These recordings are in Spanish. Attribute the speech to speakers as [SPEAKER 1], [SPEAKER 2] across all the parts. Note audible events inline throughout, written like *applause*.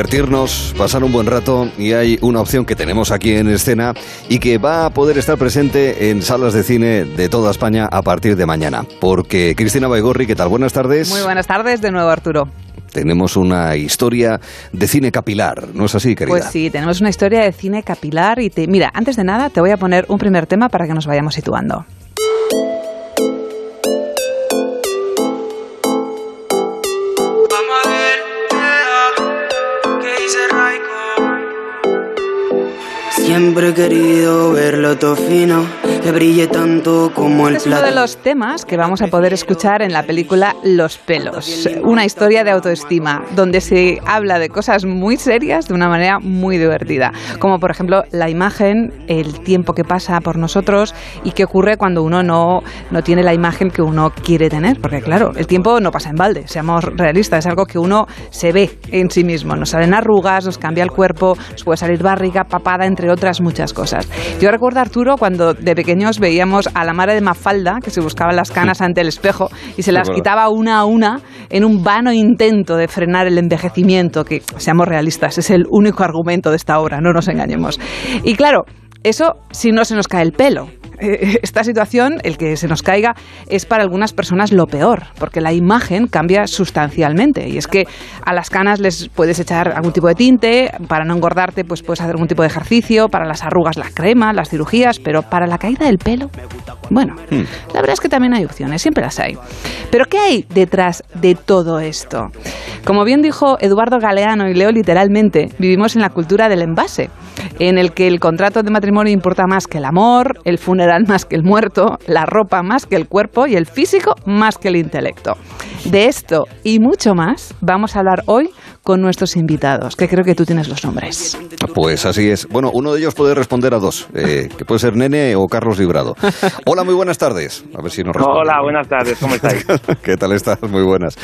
[SPEAKER 1] divertirnos, pasar un buen rato y hay una opción que tenemos aquí en escena y que va a poder estar presente en salas de cine de toda España a partir de mañana. Porque Cristina Baigorri, ¿qué tal? Buenas tardes.
[SPEAKER 2] Muy buenas tardes de nuevo, Arturo.
[SPEAKER 1] Tenemos una historia de cine capilar, ¿no es así, querida?
[SPEAKER 2] Pues sí, tenemos una historia de cine capilar y te... Mira, antes de nada te voy a poner un primer tema para que nos vayamos situando.
[SPEAKER 3] Siempre he querido verlo todo fino, que brille tanto como el
[SPEAKER 2] Este es uno de los temas que vamos a poder escuchar en la película Los pelos, una historia de autoestima, donde se habla de cosas muy serias de una manera muy divertida, como por ejemplo la imagen, el tiempo que pasa por nosotros y qué ocurre cuando uno no, no tiene la imagen que uno quiere tener, porque claro, el tiempo no pasa en balde, seamos realistas, es algo que uno se ve en sí mismo, nos salen arrugas, nos cambia el cuerpo, nos puede salir barriga, papada, entre otras muchas cosas. Yo recuerdo, Arturo, cuando de pequeños veíamos a la madre de Mafalda, que se buscaba las canas ante el espejo y se las quitaba una a una en un vano intento de frenar el envejecimiento, que, seamos realistas, es el único argumento de esta obra, no nos engañemos. Y claro, eso si no se nos cae el pelo. Eh, *laughs* esta situación, el que se nos caiga, es para algunas personas lo peor, porque la imagen cambia sustancialmente. Y es que a las canas les puedes echar algún tipo de tinte, para no engordarte, pues puedes hacer algún tipo de ejercicio, para las arrugas la crema, las cirugías, pero para la caída del pelo, bueno, hmm. la verdad es que también hay opciones, siempre las hay. Pero ¿qué hay detrás de todo esto? Como bien dijo Eduardo Galeano, y leo literalmente, vivimos en la cultura del envase, en el que el contrato de matrimonio importa más que el amor, el funeral más que el muerto, la ropa más que el cuerpo y el físico más que el intelecto. De esto y mucho más vamos a hablar hoy con nuestros invitados, que creo que tú tienes los nombres.
[SPEAKER 1] Pues así es. Bueno, uno de ellos puede responder a dos, eh, que puede ser Nene o Carlos Librado. Hola, muy buenas tardes. A ver si nos responde.
[SPEAKER 4] Hola, buenas tardes, ¿cómo estáis? *laughs*
[SPEAKER 1] ¿Qué tal estás? Muy buenas.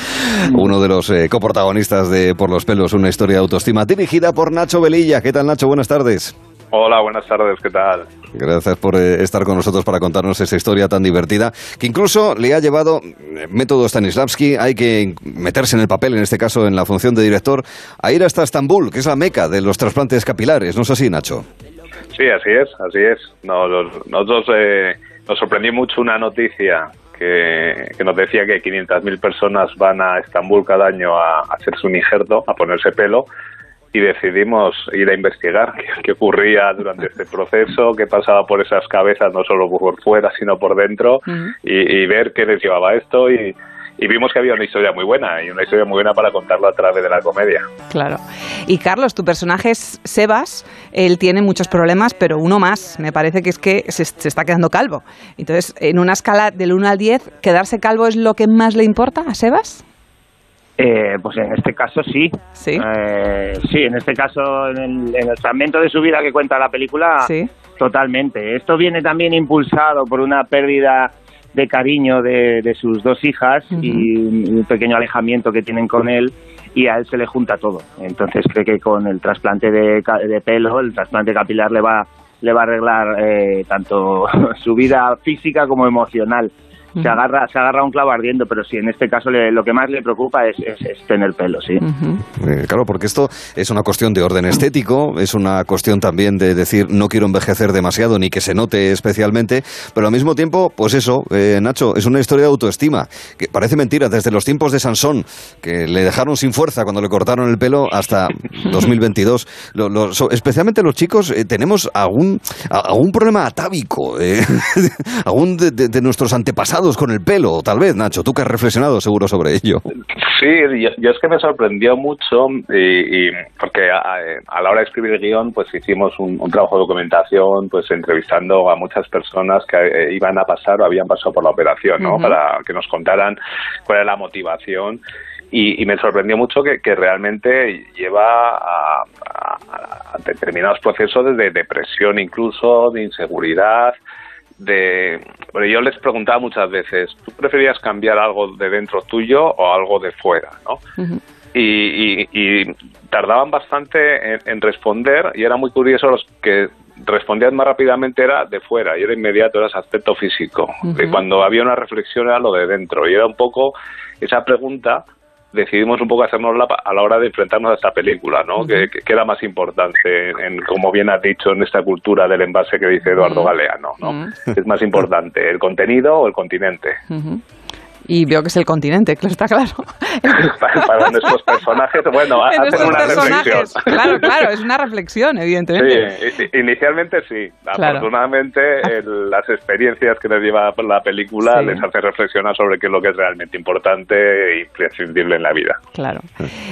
[SPEAKER 1] Uno de los eh, coprotagonistas de Por los pelos, una historia de autoestima, dirigida por Nacho Velilla. ¿Qué tal, Nacho? Buenas tardes.
[SPEAKER 4] Hola, buenas tardes, ¿qué tal?
[SPEAKER 1] Gracias por eh, estar con nosotros para contarnos esa historia tan divertida, que incluso le ha llevado eh, método Stanislavski, hay que meterse en el papel, en este caso en la función de director, a ir hasta Estambul, que es la meca de los trasplantes capilares, ¿no es así, Nacho?
[SPEAKER 4] Sí, así es, así es. nosotros eh, nos sorprendió mucho una noticia que, nos decía que 500.000 personas van a Estambul cada año a hacerse un injerto, a ponerse pelo, y decidimos ir a investigar qué, ocurría durante este proceso, qué pasaba por esas cabezas, no solo por fuera, sino por dentro, y, ver qué les llevaba esto y, vimos que había una historia muy buena y una historia muy buena para contarlo a través de la comedia.
[SPEAKER 2] Claro. Y Carlos, tu personaje es Sebas, él tiene muchos problemas, pero uno más, me parece que es que se, se está quedando calvo. Entonces, en una escala del 1 al 10, ¿quedarse calvo es lo que más le importa a Sebas?
[SPEAKER 5] Eh, pues en este caso sí. Sí. Eh, sí, en este caso, en el, fragmento de su vida que cuenta la película, sí. totalmente. Esto viene también impulsado por una pérdida de cariño de, sus dos hijas y un pequeño alejamiento que tienen con él y a él se le junta todo. Entonces cree que con el trasplante de, pelo, el trasplante capilar le va le va a arreglar eh, tanto *laughs* su vida física como emocional se agarra se agarra un clavo ardiendo, pero sí, en este caso lo que más le preocupa es, tener pelo, sí.
[SPEAKER 1] Eh, claro, porque esto es una cuestión de orden estético, es una cuestión también de decir no quiero envejecer demasiado ni que se note especialmente, pero al mismo tiempo, pues eso, eh, Nacho, es una historia de autoestima, que parece mentira, desde los tiempos de Sansón, que le dejaron sin fuerza cuando le cortaron el pelo, hasta *laughs* 2022. especialmente los chicos, eh, tenemos algún, algún problema atávico, *laughs* algún de nuestros antepasados con el pelo, tal vez, Nacho, tú que has reflexionado seguro sobre ello.
[SPEAKER 4] Sí, yo, es que me sorprendió mucho y, porque a, la hora de escribir el guion pues hicimos un, trabajo de documentación pues entrevistando a muchas personas que eh, iban a pasar o habían pasado por la operación, ¿no? Para que nos contaran cuál era la motivación y, me sorprendió mucho que, realmente lleva a, determinados procesos de depresión incluso, de inseguridad, de... Bueno, yo les preguntaba muchas veces, ¿tú preferías cambiar algo de dentro tuyo o algo de fuera? ¿no? y, tardaban bastante en, responder y era muy curioso los que respondían más rápidamente era de fuera y era inmediato, era ese aspecto físico. y cuando había una reflexión era lo de dentro y era un poco esa pregunta decidimos un poco hacernos a la hora de enfrentarnos a esta película, ¿no? que, era más importante, en, como bien has dicho, en esta cultura del envase que dice Eduardo Galeano, ¿no? Es más importante el contenido o el continente.
[SPEAKER 2] Y veo que es el continente, claro, está claro.
[SPEAKER 4] para, nuestros personajes, bueno, *laughs* hacen una reflexión.
[SPEAKER 2] Claro, claro, es una reflexión, evidentemente.
[SPEAKER 4] Sí, inicialmente sí. Afortunadamente, las experiencias que nos lleva la película les hace reflexionar sobre qué es lo que es realmente importante e imprescindible en la vida.
[SPEAKER 2] Claro.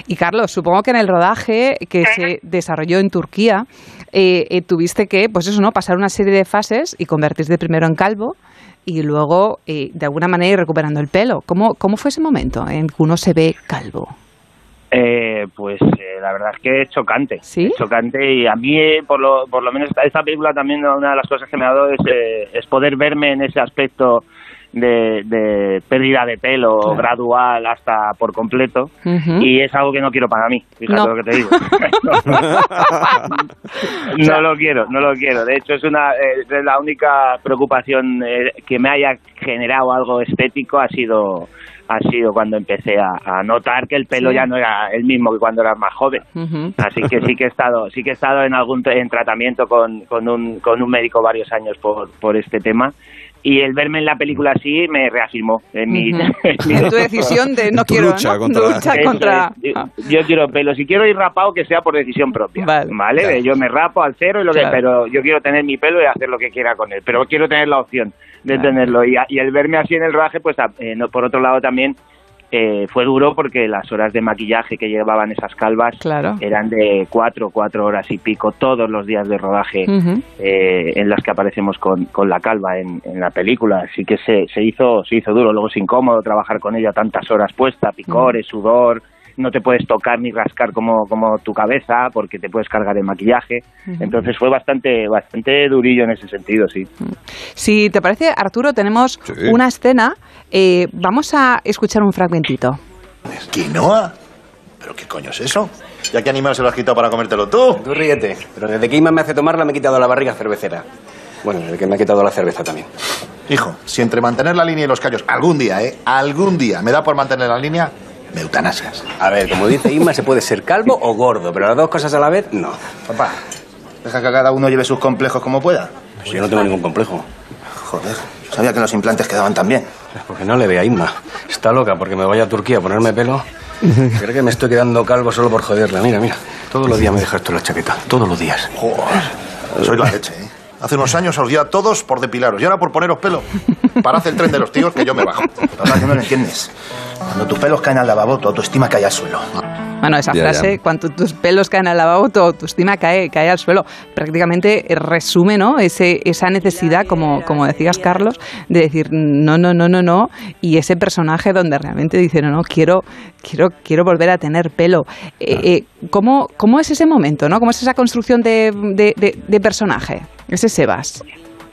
[SPEAKER 2] Y Carlos, supongo que en el rodaje que se desarrolló en Turquía, eh, eh, tuviste que, pues eso, ¿no? Pasar una serie de fases y convertirte primero en calvo y luego, eh, de alguna manera, ir recuperando el pelo. ¿Cómo, ¿Cómo fue ese momento en que uno se ve calvo?
[SPEAKER 5] Eh, pues eh, la verdad es que es chocante. ¿Sí? chocante y a mí, por lo, por lo menos, esta película también una de las cosas que me ha dado es, es poder verme en ese aspecto de, pérdida de pelo gradual hasta por completo y es algo que no quiero para mí, fíjate lo que te digo. *laughs* no lo quiero, no lo quiero. De hecho, es una eh, la única preocupación eh, que me haya generado algo estético ha sido ha sido cuando empecé a, notar que el pelo ya no era el mismo que cuando era más joven. Así que sí que he estado, sí que he estado en algún en tratamiento con, con, un, con un médico varios años por, por este tema y el verme en la película así me reafirmó en mi, *laughs*
[SPEAKER 2] tu decisión de no quiero lucha contra,
[SPEAKER 5] Yo, quiero pelo. Si quiero ir rapado que sea por decisión propia vale, yo me rapo al cero y lo que pero yo quiero tener mi pelo y hacer lo que quiera con él pero quiero tener la opción de tenerlo y, y, el verme así en el rodaje pues eh, por otro lado también eh, fue duro porque las horas de maquillaje que llevaban esas calvas eran de cuatro, cuatro horas y pico todos los días de rodaje eh, en las que aparecemos con, con la calva en, en, la película. Así que se, se, hizo, se hizo duro, luego es incómodo trabajar con ella tantas horas puesta, picores, sudor, no te puedes tocar ni rascar como, como tu cabeza porque te puedes cargar el maquillaje. Entonces fue bastante, bastante durillo en ese sentido, sí.
[SPEAKER 2] Si te parece, Arturo, tenemos una escena. Eh, vamos a escuchar un fragmentito.
[SPEAKER 6] ¿Quinoa? ¿Pero qué coño es eso? ¿Ya qué animal se lo has quitado para comértelo tú?
[SPEAKER 7] Tú ríete, pero desde que Ima me hace tomarla me he quitado la barriga cervecera. Bueno, desde que me ha quitado la cerveza también.
[SPEAKER 6] Hijo, si entre mantener la línea y los callos, algún día, ¿eh? Algún día me da por mantener la línea, eutanasias.
[SPEAKER 7] A ver, como dice Inma, se puede ser calvo o gordo, pero las dos cosas a la vez, no.
[SPEAKER 6] Papá, deja que cada uno lleve sus complejos como pueda.
[SPEAKER 7] Pues yo no tengo ningún complejo.
[SPEAKER 6] Joder, sabía que los implantes quedaban tan bien.
[SPEAKER 7] Porque no le ve a Inma. Está loca porque me vaya a Turquía a ponerme pelo. Creo que me estoy quedando calvo solo por joderla. Mira, mira. Todos los días me dejas esto en la chaqueta. Todos los días.
[SPEAKER 6] Joder. Soy la leche, ¿eh? Hace unos años os di a todos por depilaros y ahora por poneros pelo. Parad el tren de los tíos que yo me bajo. Papá, que no lo entiendes. Cuando tus pelos caen al lavabo, tu autoestima cae al suelo.
[SPEAKER 2] Bueno, esa frase, cuando tus pelos caen al lavabo, tu autoestima cae, cae al suelo. Prácticamente resume ¿no? Ese, esa necesidad, como, como decías, Carlos, de decir no, no, no, no, no. Y ese personaje donde realmente dice, no, no, quiero, quiero, quiero volver a tener pelo. Eh, eh, ¿cómo, ¿Cómo es ese momento? ¿no? ¿Cómo es esa construcción de, de, de personaje? Ese Sebas.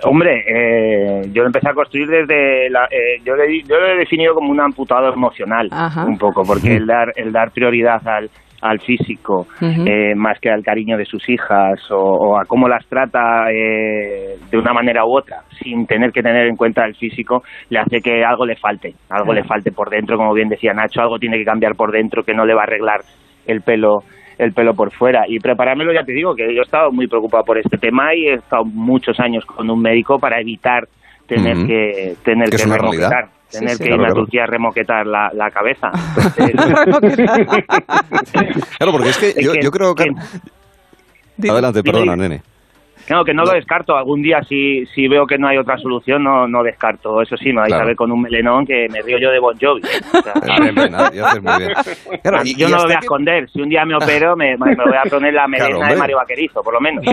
[SPEAKER 5] Hombre, eh, yo lo empecé a construir desde la, eh, yo, yo lo he definido como un amputado emocional un poco porque el dar el dar prioridad al al físico eh, más que al cariño de sus hijas o, a cómo las trata de una manera u otra sin tener que tener en cuenta el físico le hace que algo le falte algo le falte por dentro. Como bien decía Nacho algo tiene que cambiar por dentro que no le va a arreglar el pelo el pelo por fuera. Y preparármelo, ya te digo, que yo he estado muy preocupado por este tema y he estado muchos años con un médico para evitar tener que tener que, remoquetar. Tener que ir a Turquía a remoquetar la, la cabeza. *laughs*
[SPEAKER 1] claro, porque es que *laughs* yo, creo que... Adelante, perdona, nene.
[SPEAKER 5] No, que no, lo descarto. Algún día si, si veo que no hay otra solución, no, no descarto. Eso sí, me vais a ver con un melenón que me río yo de Bon Jovi. *laughs* yo no lo voy a esconder. Si un día me opero, me, me voy a poner la melena de Mario Vaquerizo, por lo menos.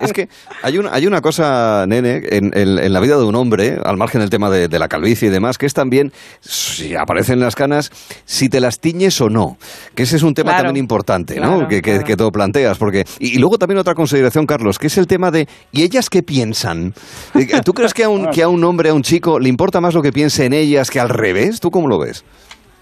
[SPEAKER 1] Es que hay, un, hay una cosa, nene, en, en, la vida de un hombre, al margen del tema de, la calvicie y demás, que es también, si aparecen las canas, si te las tiñes o no. Que ese es un tema también importante, ¿no? que, que, que, todo planteas. porque Y, y luego también otra consideración, Carlos, que es el tema de ¿y ellas qué piensan? *laughs* Eh, ¿Tú crees que a un, que a un hombre, a un chico, le importa más lo que piense en ellas que al revés? ¿Tú cómo lo ves?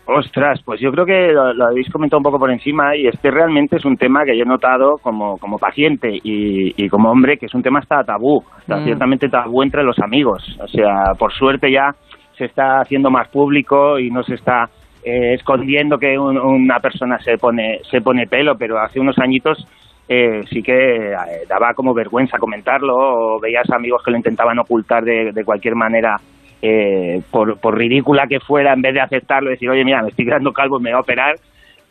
[SPEAKER 5] Ostras, pues yo creo que lo, habéis comentado un poco por encima y este realmente es un tema que yo he notado como, como paciente y, como hombre que es un tema hasta tabú, hasta mm. ciertamente tabú entre los amigos. O sea, por suerte ya se está haciendo más público y no se está eh, escondiendo que una persona se pone, se pone pelo, pero hace unos añitos eh, sí que eh, daba como vergüenza comentarlo, o veías amigos que lo intentaban ocultar de, de cualquier manera, eh, por, por ridícula que fuera, en vez de aceptarlo, decir, oye, mira, me estoy quedando calvo, me voy a operar,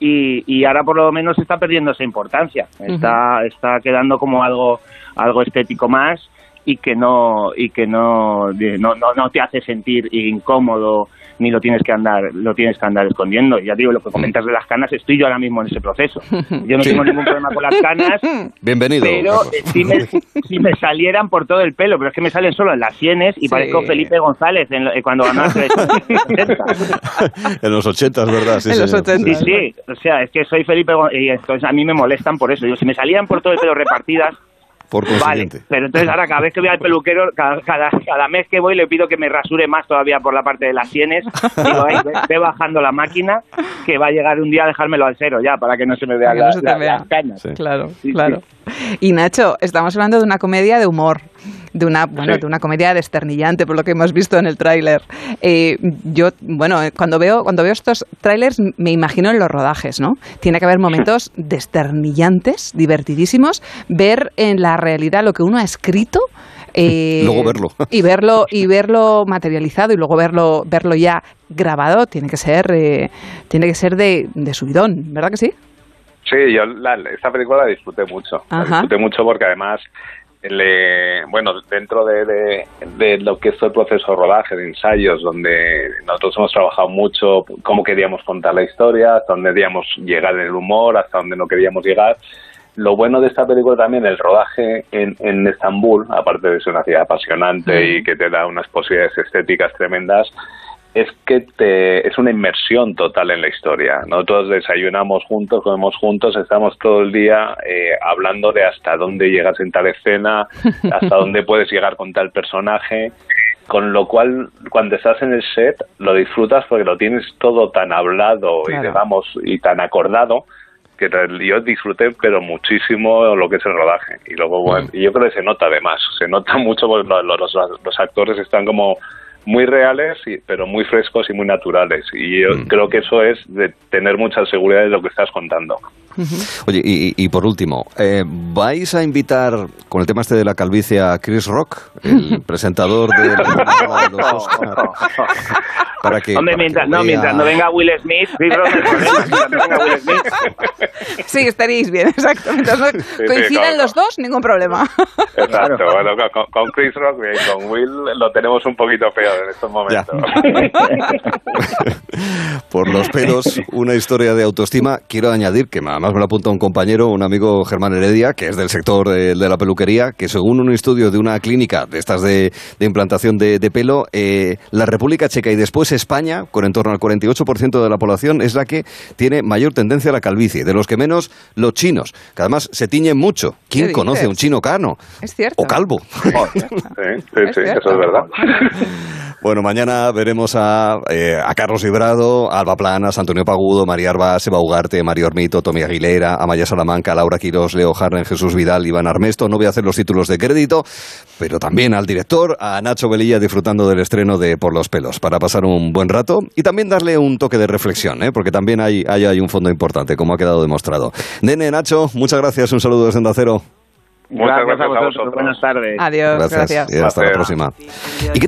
[SPEAKER 5] y, y ahora por lo menos está perdiendo esa importancia, está, está quedando como algo, algo estético más, y que no y que no, no, no te hace sentir incómodo ni lo tienes que andar lo tienes que andar escondiendo. Ya digo, lo que comentas de las canas, estoy yo ahora mismo en ese proceso. Yo no tengo ningún problema con las *laughs* canas.
[SPEAKER 1] Bienvenido.
[SPEAKER 5] Pero eh, si me, *laughs* si me salieran por todo el pelo, pero es que me salen solo en las sienes y parezco Felipe González en, eh, cuando ganó *laughs*
[SPEAKER 1] En los 80, ¿verdad?
[SPEAKER 2] Sí, en los 80.
[SPEAKER 5] Sí, sí. O sea, es que soy Felipe González y entonces a mí me molestan por eso. Digo, si me salían por todo el pelo repartidas,
[SPEAKER 1] por
[SPEAKER 5] Vale, pero entonces ahora cada vez que voy al peluquero, cada, cada, mes que voy le pido que me rasure más todavía por la parte de las sienes. Digo, ahí ve, bajando la máquina que va a llegar un día a dejármelo al cero ya para que no se me vean las cañas.
[SPEAKER 2] Claro, claro. Y Nacho, estamos hablando de una comedia de humor de una, bueno, de una comedia desternillante, por lo que hemos visto en el tráiler. Eh, yo, bueno, eh, cuando veo, cuando veo estos tráilers me imagino en los rodajes, ¿no? Tiene que haber momentos desternillantes, divertidísimos, ver en la realidad lo que uno ha escrito.
[SPEAKER 1] Eh, luego verlo
[SPEAKER 2] y verlo y verlo materializado y luego verlo verlo ya grabado tiene que ser tiene que ser de, de subidón verdad que sí
[SPEAKER 4] Sí, yo esta película la disfruté mucho. La disfruté mucho porque además le, bueno, dentro de, de, lo que es el proceso de rodaje, de ensayos, donde nosotros hemos trabajado mucho cómo queríamos contar la historia, hasta dónde queríamos llegar en el humor, hasta dónde no queríamos llegar. Lo bueno de esta película también, el rodaje en, en Estambul, aparte de ser una ciudad apasionante y que te da unas posibilidades estéticas tremendas, es que te, es una inmersión total en la historia. Nosotros desayunamos juntos, comemos juntos, estamos todo el día eh, hablando de hasta dónde llegas en tal escena, *laughs* hasta dónde puedes llegar con tal personaje, con lo cual cuando estás en el set lo disfrutas porque lo tienes todo tan hablado y digamos y tan acordado que yo disfruté pero muchísimo lo que es el rodaje y luego bueno, mm. y yo creo que se nota además se nota *laughs* mucho porque los, los actores están como muy reales, pero muy frescos y muy naturales. Y yo mm. creo que eso es de tener mucha seguridad de lo que estás contando.
[SPEAKER 1] Oye, y, por último, eh, ¿vais a invitar con el tema este de la calvicie a Chris Rock, el *laughs* presentador de, los *laughs*
[SPEAKER 5] Para que, Hombre, mientras, no, mientras no venga Will Smith, Chris Rock no venga Will
[SPEAKER 2] Smith. *laughs* Sí, estaréis bien, exacto. Mientras no coinciden los dos, ningún problema.
[SPEAKER 4] Exacto, bueno, con, Chris Rock y con Will lo tenemos un poquito peor en estos momentos.
[SPEAKER 1] por los pelos, una historia de autoestima. Quiero añadir que además me lo apunta un compañero, un amigo Germán Heredia, que es del sector de, la peluquería, que según un estudio de una clínica de estas de, implantación de, pelo, eh, la República Checa y después España, con en torno al 48% de la población, es la que tiene mayor tendencia a la calvicie. De los que menos, los chinos, que además se tiñen mucho. ¿Quién conoce a un chino cano?
[SPEAKER 2] Es cierto.
[SPEAKER 1] O calvo. *laughs*
[SPEAKER 4] sí, sí, sí, eso es verdad.
[SPEAKER 1] Bueno, mañana veremos a, eh, a Carlos Librado, Alba Planas, Antonio Pagudo, María Arbas, Eva Ugarte, Mario Ormito, Tommy Aguilera, Amaya Salamanca, Laura Quirós, Leo Harren, Jesús Vidal, Iván Armesto. No voy a hacer los títulos de crédito, pero también al director, a Nacho Velilla, disfrutando del estreno de Por los pelos, para pasar un buen rato y también darle un toque de reflexión, ¿eh? porque también hay, hay, hay un fondo importante, como ha quedado demostrado. Nene, Nacho, muchas gracias. Un saludo desde Cero.
[SPEAKER 5] Muchas gracias, a, vosotros. Buenas tardes.
[SPEAKER 2] Adiós.
[SPEAKER 1] Gracias. Y hasta la próxima.